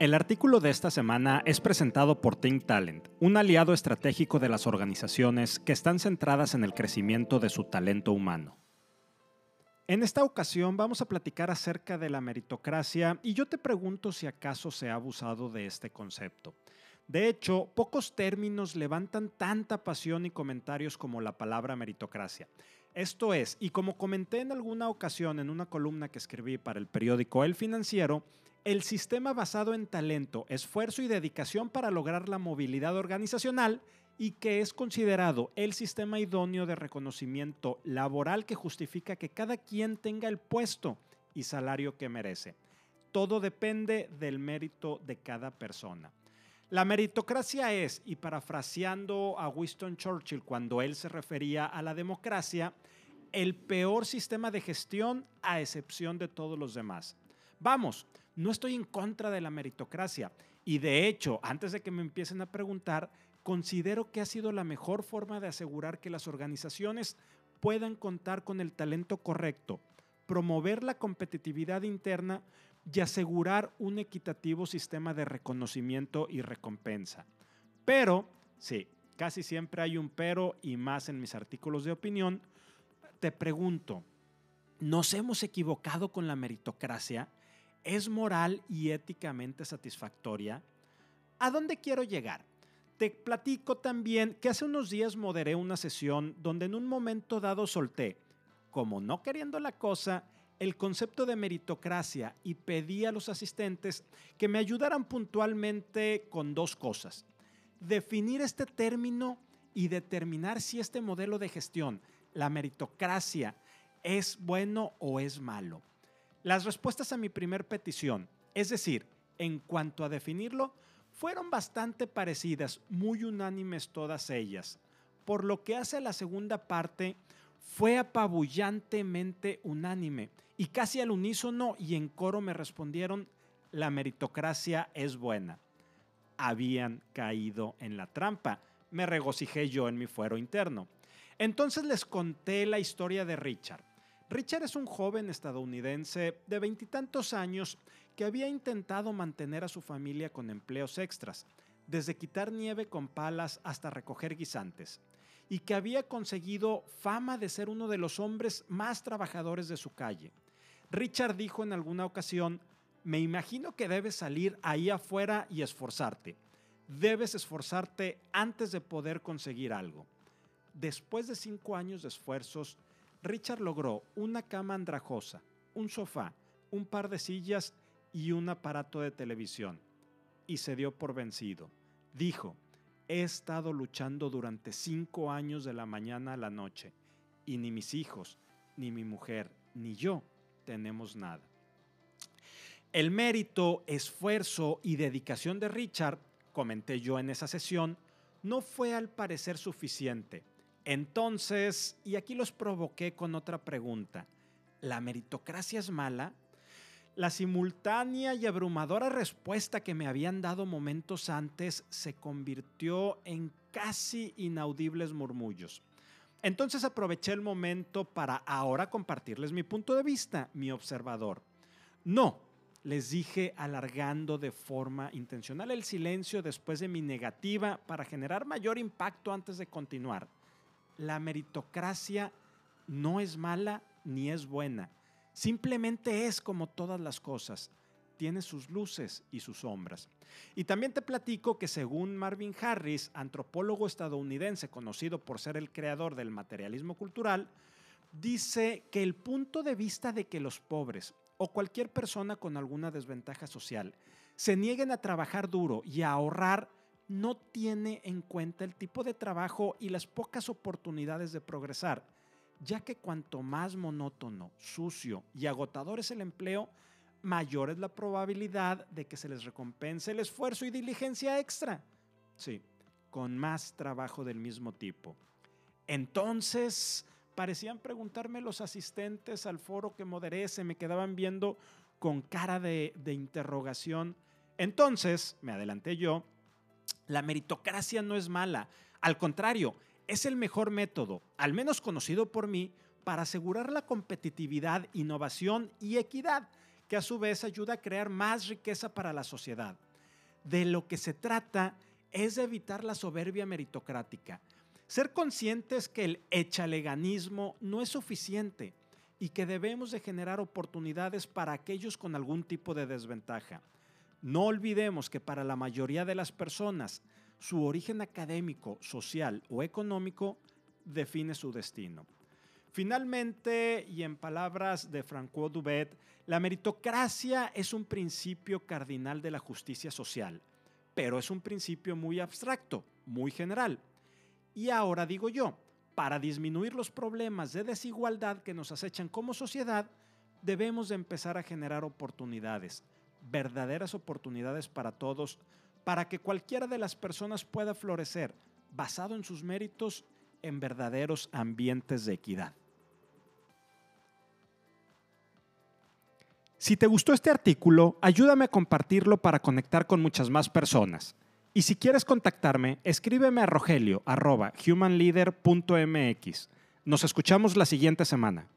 El artículo de esta semana es presentado por Think Talent, un aliado estratégico de las organizaciones que están centradas en el crecimiento de su talento humano. En esta ocasión vamos a platicar acerca de la meritocracia y yo te pregunto si acaso se ha abusado de este concepto. De hecho, pocos términos levantan tanta pasión y comentarios como la palabra meritocracia. Esto es, y como comenté en alguna ocasión en una columna que escribí para el periódico El Financiero, el sistema basado en talento, esfuerzo y dedicación para lograr la movilidad organizacional y que es considerado el sistema idóneo de reconocimiento laboral que justifica que cada quien tenga el puesto y salario que merece. Todo depende del mérito de cada persona. La meritocracia es, y parafraseando a Winston Churchill cuando él se refería a la democracia, el peor sistema de gestión a excepción de todos los demás. Vamos, no estoy en contra de la meritocracia y de hecho, antes de que me empiecen a preguntar, considero que ha sido la mejor forma de asegurar que las organizaciones puedan contar con el talento correcto, promover la competitividad interna y asegurar un equitativo sistema de reconocimiento y recompensa. Pero, sí, casi siempre hay un pero y más en mis artículos de opinión, te pregunto, ¿nos hemos equivocado con la meritocracia? ¿Es moral y éticamente satisfactoria? ¿A dónde quiero llegar? Te platico también que hace unos días moderé una sesión donde en un momento dado solté, como no queriendo la cosa, el concepto de meritocracia y pedí a los asistentes que me ayudaran puntualmente con dos cosas. Definir este término y determinar si este modelo de gestión, la meritocracia, es bueno o es malo. Las respuestas a mi primer petición, es decir, en cuanto a definirlo, fueron bastante parecidas, muy unánimes todas ellas. Por lo que hace a la segunda parte, fue apabullantemente unánime y casi al unísono y en coro me respondieron, la meritocracia es buena. Habían caído en la trampa. Me regocijé yo en mi fuero interno. Entonces les conté la historia de Richard. Richard es un joven estadounidense de veintitantos años que había intentado mantener a su familia con empleos extras, desde quitar nieve con palas hasta recoger guisantes, y que había conseguido fama de ser uno de los hombres más trabajadores de su calle. Richard dijo en alguna ocasión, me imagino que debes salir ahí afuera y esforzarte. Debes esforzarte antes de poder conseguir algo. Después de cinco años de esfuerzos, Richard logró una cama andrajosa, un sofá, un par de sillas y un aparato de televisión. Y se dio por vencido. Dijo, he estado luchando durante cinco años de la mañana a la noche, y ni mis hijos, ni mi mujer, ni yo tenemos nada. El mérito, esfuerzo y dedicación de Richard, comenté yo en esa sesión, no fue al parecer suficiente entonces, y aquí los provoqué con otra pregunta. ¿La meritocracia es mala? La simultánea y abrumadora respuesta que me habían dado momentos antes se convirtió en casi inaudibles murmullos. Entonces aproveché el momento para ahora compartirles mi punto de vista, mi observador. No, les dije alargando de forma intencional el silencio después de mi negativa para generar mayor impacto antes de continuar la meritocracia no es mala ni es buena. Simplemente es como todas las cosas. Tiene sus luces y sus sombras. Y también te platico que según Marvin Harris, antropólogo estadounidense conocido por ser el creador del materialismo cultural, dice que el punto de vista de que los pobres o cualquier persona con alguna desventaja social se nieguen a trabajar duro y a ahorrar no tiene en cuenta el tipo de trabajo y las pocas oportunidades de progresar, ya que cuanto más monótono, sucio y agotador es el empleo, mayor es la probabilidad de que se les recompense el esfuerzo y diligencia extra. Sí, con más trabajo del mismo tipo. Entonces, parecían preguntarme los asistentes al foro que moderé, se me quedaban viendo con cara de, de interrogación. Entonces, me adelanté yo, la meritocracia no es mala, al contrario, es el mejor método, al menos conocido por mí, para asegurar la competitividad, innovación y equidad que a su vez ayuda a crear más riqueza para la sociedad. De lo que se trata es de evitar la soberbia meritocrática, ser conscientes que el echaleganismo no es suficiente y que debemos de generar oportunidades para aquellos con algún tipo de desventaja. No olvidemos que para la mayoría de las personas, su origen académico, social o económico define su destino. Finalmente, y en palabras de François Dubet, la meritocracia es un principio cardinal de la justicia social, pero es un principio muy abstracto, muy general. Y ahora digo yo, para disminuir los problemas de desigualdad que nos acechan como sociedad, debemos de empezar a generar oportunidades, verdaderas oportunidades para todos, para que cualquiera de las personas pueda florecer basado en sus méritos en verdaderos ambientes de equidad. Si te gustó este artículo, ayúdame a compartirlo para conectar con muchas más personas. Y si quieres contactarme, escríbeme a rogelio.humanleader.mx. Nos escuchamos la siguiente semana.